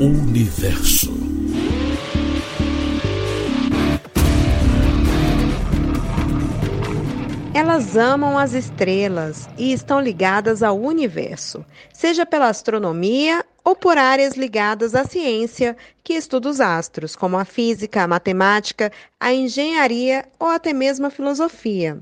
universo. Elas amam as estrelas e estão ligadas ao universo, seja pela astronomia ou por áreas ligadas à ciência que estuda os astros, como a física, a matemática, a engenharia ou até mesmo a filosofia.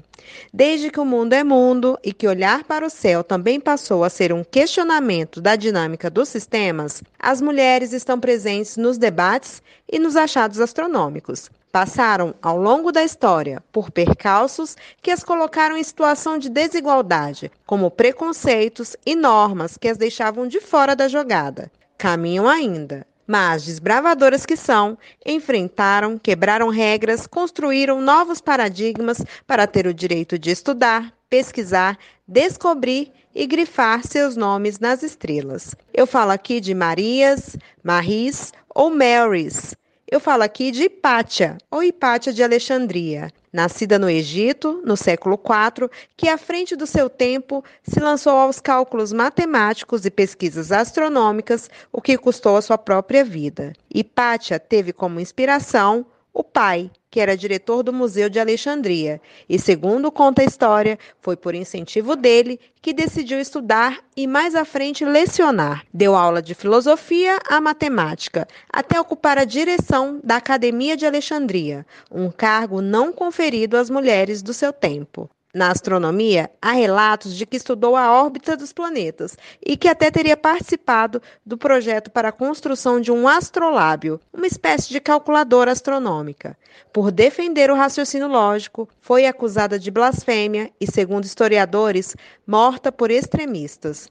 Desde que o mundo é mundo e que olhar para o céu também passou a ser um questionamento da dinâmica dos sistemas, as mulheres estão presentes nos debates e nos achados astronômicos. Passaram, ao longo da história, por percalços que as colocaram em situação de desigualdade, como preconceitos e normas que as deixavam de fora da jogada. Caminham ainda, mas, desbravadoras que são, enfrentaram, quebraram regras, construíram novos paradigmas para ter o direito de estudar, pesquisar, descobrir e grifar seus nomes nas estrelas. Eu falo aqui de Marias, Maris ou Marys. Eu falo aqui de Hipátia, ou Hipátia de Alexandria, nascida no Egito, no século IV, que à frente do seu tempo se lançou aos cálculos matemáticos e pesquisas astronômicas, o que custou a sua própria vida. Hipátia teve como inspiração o pai, que era diretor do Museu de Alexandria, e segundo conta a história, foi por incentivo dele que decidiu estudar e mais à frente lecionar. Deu aula de filosofia à matemática, até ocupar a direção da Academia de Alexandria, um cargo não conferido às mulheres do seu tempo. Na astronomia, há relatos de que estudou a órbita dos planetas e que até teria participado do projeto para a construção de um astrolábio, uma espécie de calculadora astronômica. Por defender o raciocínio lógico, foi acusada de blasfêmia e, segundo historiadores, morta por extremistas.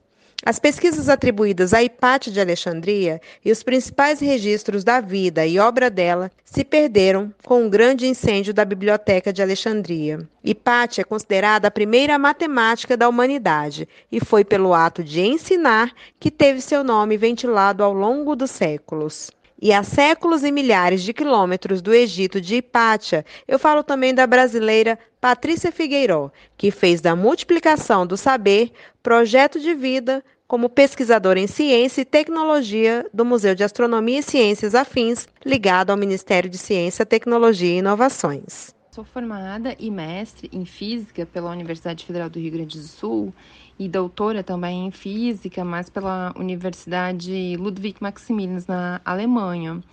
As pesquisas atribuídas a Hipátia de Alexandria e os principais registros da vida e obra dela se perderam com o grande incêndio da Biblioteca de Alexandria. Hipátia é considerada a primeira matemática da humanidade e foi pelo ato de ensinar que teve seu nome ventilado ao longo dos séculos e a séculos e milhares de quilômetros do Egito de Hipátia, eu falo também da brasileira Patrícia Figueiró, que fez da multiplicação do saber projeto de vida como pesquisadora em ciência e tecnologia do Museu de Astronomia e Ciências Afins, ligado ao Ministério de Ciência, Tecnologia e Inovações. Sou formada e mestre em física pela Universidade Federal do Rio Grande do Sul e doutora também em física, mas pela Universidade Ludwig Maximilians na Alemanha.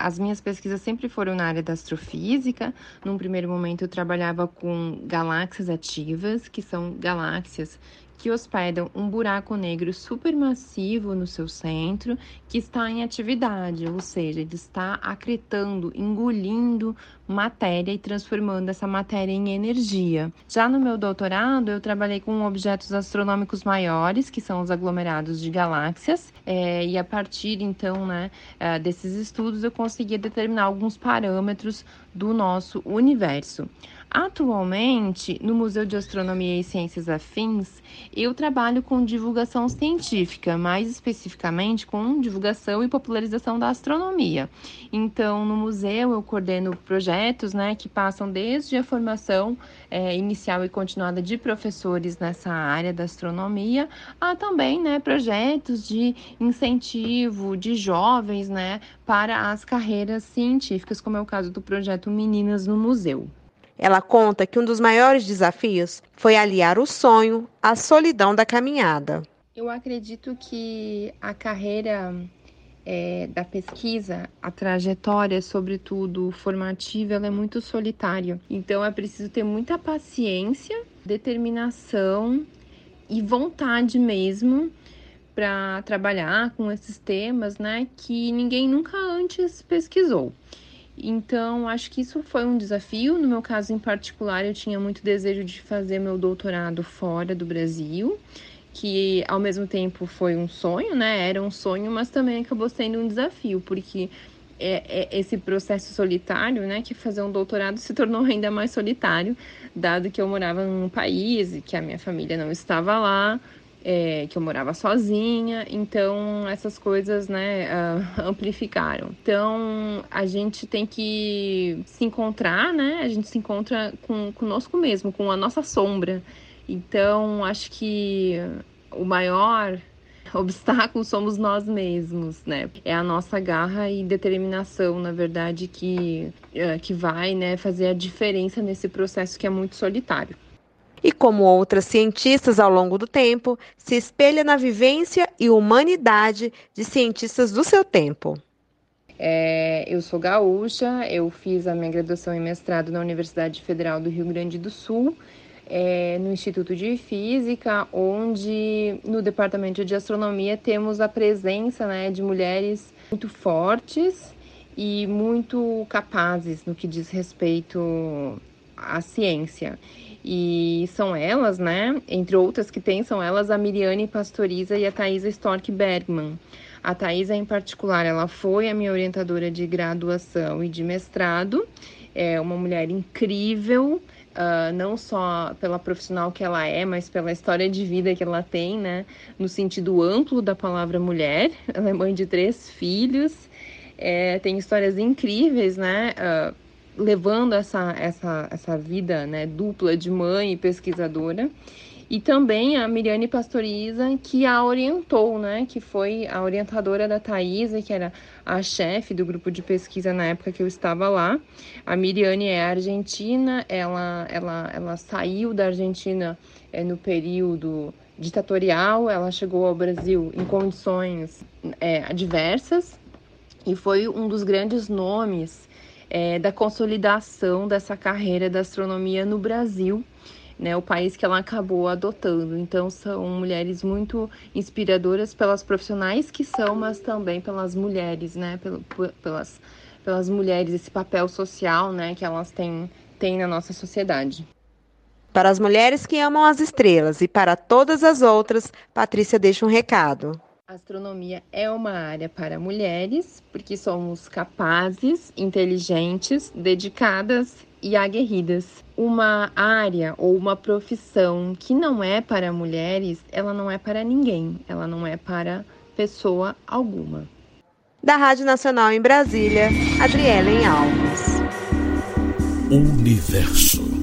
As minhas pesquisas sempre foram na área da astrofísica. Num primeiro momento, eu trabalhava com galáxias ativas, que são galáxias que hospedam um buraco negro supermassivo no seu centro, que está em atividade, ou seja, ele está acretando, engolindo matéria e transformando essa matéria em energia. Já no meu doutorado, eu trabalhei com objetos astronômicos maiores, que são os aglomerados de galáxias, é, e a partir então né, é, desses estudos eu consegui determinar alguns parâmetros do nosso universo. Atualmente, no Museu de Astronomia e Ciências Afins, eu trabalho com divulgação científica, mais especificamente com divulgação e popularização da astronomia. Então, no museu, eu coordeno projetos né, que passam desde a formação é, inicial e continuada de professores nessa área da astronomia, a também né, projetos de incentivo de jovens né, para as carreiras científicas, como é o caso do projeto Meninas no Museu. Ela conta que um dos maiores desafios foi aliar o sonho à solidão da caminhada. Eu acredito que a carreira é, da pesquisa, a trajetória, sobretudo formativa, ela é muito solitária. Então é preciso ter muita paciência, determinação e vontade mesmo para trabalhar com esses temas, né, que ninguém nunca antes pesquisou. Então, acho que isso foi um desafio. No meu caso em particular, eu tinha muito desejo de fazer meu doutorado fora do Brasil, que ao mesmo tempo foi um sonho, né? Era um sonho, mas também acabou sendo um desafio, porque é, é esse processo solitário, né, que fazer um doutorado se tornou ainda mais solitário, dado que eu morava num país e que a minha família não estava lá, é, que eu morava sozinha, então essas coisas, né, uh, amplificaram. Então a gente tem que se encontrar, né? A gente se encontra com conosco mesmo, com a nossa sombra. Então acho que o maior obstáculo somos nós mesmos, né? É a nossa garra e determinação, na verdade, que, é, que vai né, fazer a diferença nesse processo que é muito solitário. E como outras cientistas ao longo do tempo, se espelha na vivência e humanidade de cientistas do seu tempo. É, eu sou gaúcha, eu fiz a minha graduação e mestrado na Universidade Federal do Rio Grande do Sul é, no Instituto de Física, onde no Departamento de Astronomia temos a presença né, de mulheres muito fortes e muito capazes no que diz respeito à ciência. E são elas, né, entre outras que tem, são elas a Miriane Pastoriza e a Thaisa Stork Bergman. A Thaisa, em particular, ela foi a minha orientadora de graduação e de mestrado. É uma mulher incrível, Uh, não só pela profissional que ela é, mas pela história de vida que ela tem, né? No sentido amplo da palavra mulher. Ela é mãe de três filhos, é, tem histórias incríveis, né? Uh, levando essa, essa, essa vida né, dupla de mãe e pesquisadora e também a Miriane Pastoriza, que a orientou, né? Que foi a orientadora da Thaisa, que era a chefe do grupo de pesquisa na época que eu estava lá. A Miriane é argentina, ela, ela, ela saiu da Argentina é, no período ditatorial, ela chegou ao Brasil em condições é, adversas e foi um dos grandes nomes é, da consolidação dessa carreira da astronomia no Brasil né, o país que ela acabou adotando. Então são mulheres muito inspiradoras pelas profissionais que são, mas também pelas mulheres, né, pelas, pelas mulheres, esse papel social, né, que elas têm, têm na nossa sociedade. Para as mulheres que amam as estrelas e para todas as outras, Patrícia deixa um recado. A astronomia é uma área para mulheres, porque somos capazes, inteligentes, dedicadas e aguerridas. Uma área ou uma profissão que não é para mulheres, ela não é para ninguém, ela não é para pessoa alguma. Da Rádio Nacional em Brasília, Adrielen Alves. Universo